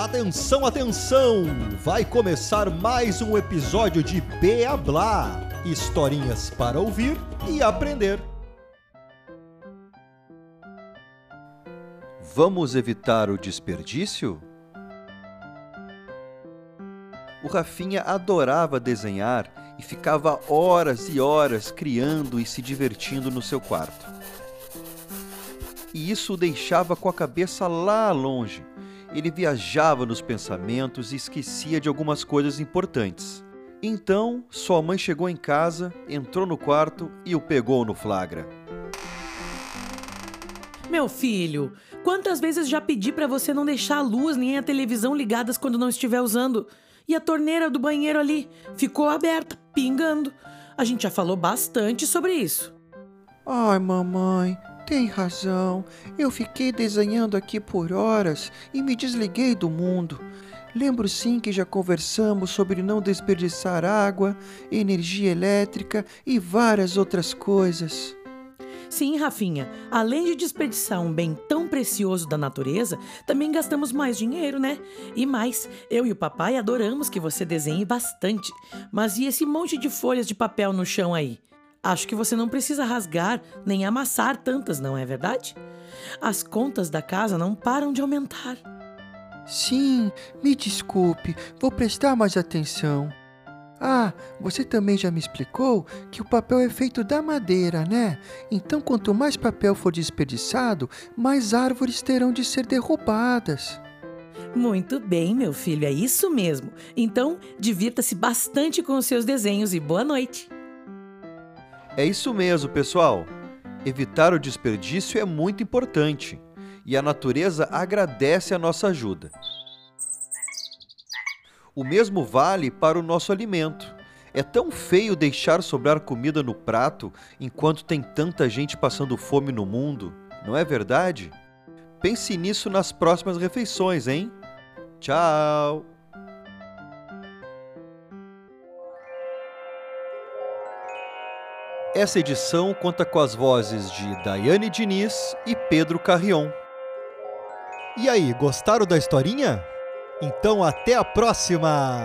Atenção, atenção! Vai começar mais um episódio de Beablá historinhas para ouvir e aprender. Vamos evitar o desperdício? O Rafinha adorava desenhar e ficava horas e horas criando e se divertindo no seu quarto. E isso o deixava com a cabeça lá longe ele viajava nos pensamentos e esquecia de algumas coisas importantes. Então, sua mãe chegou em casa, entrou no quarto e o pegou no flagra. Meu filho, quantas vezes já pedi para você não deixar a luz nem a televisão ligadas quando não estiver usando? E a torneira do banheiro ali ficou aberta, pingando. A gente já falou bastante sobre isso. Ai, mamãe, tem razão. Eu fiquei desenhando aqui por horas e me desliguei do mundo. Lembro sim que já conversamos sobre não desperdiçar água, energia elétrica e várias outras coisas. Sim, Rafinha, além de desperdiçar um bem tão precioso da natureza, também gastamos mais dinheiro, né? E mais, eu e o papai adoramos que você desenhe bastante. Mas e esse monte de folhas de papel no chão aí? Acho que você não precisa rasgar nem amassar tantas, não é verdade? As contas da casa não param de aumentar. Sim, me desculpe, vou prestar mais atenção. Ah, você também já me explicou que o papel é feito da madeira, né? Então, quanto mais papel for desperdiçado, mais árvores terão de ser derrubadas. Muito bem, meu filho, é isso mesmo. Então, divirta-se bastante com os seus desenhos e boa noite. É isso mesmo, pessoal. Evitar o desperdício é muito importante e a natureza agradece a nossa ajuda. O mesmo vale para o nosso alimento. É tão feio deixar sobrar comida no prato enquanto tem tanta gente passando fome no mundo, não é verdade? Pense nisso nas próximas refeições, hein? Tchau! Essa edição conta com as vozes de Daiane Diniz e Pedro Carrion. E aí, gostaram da historinha? Então até a próxima!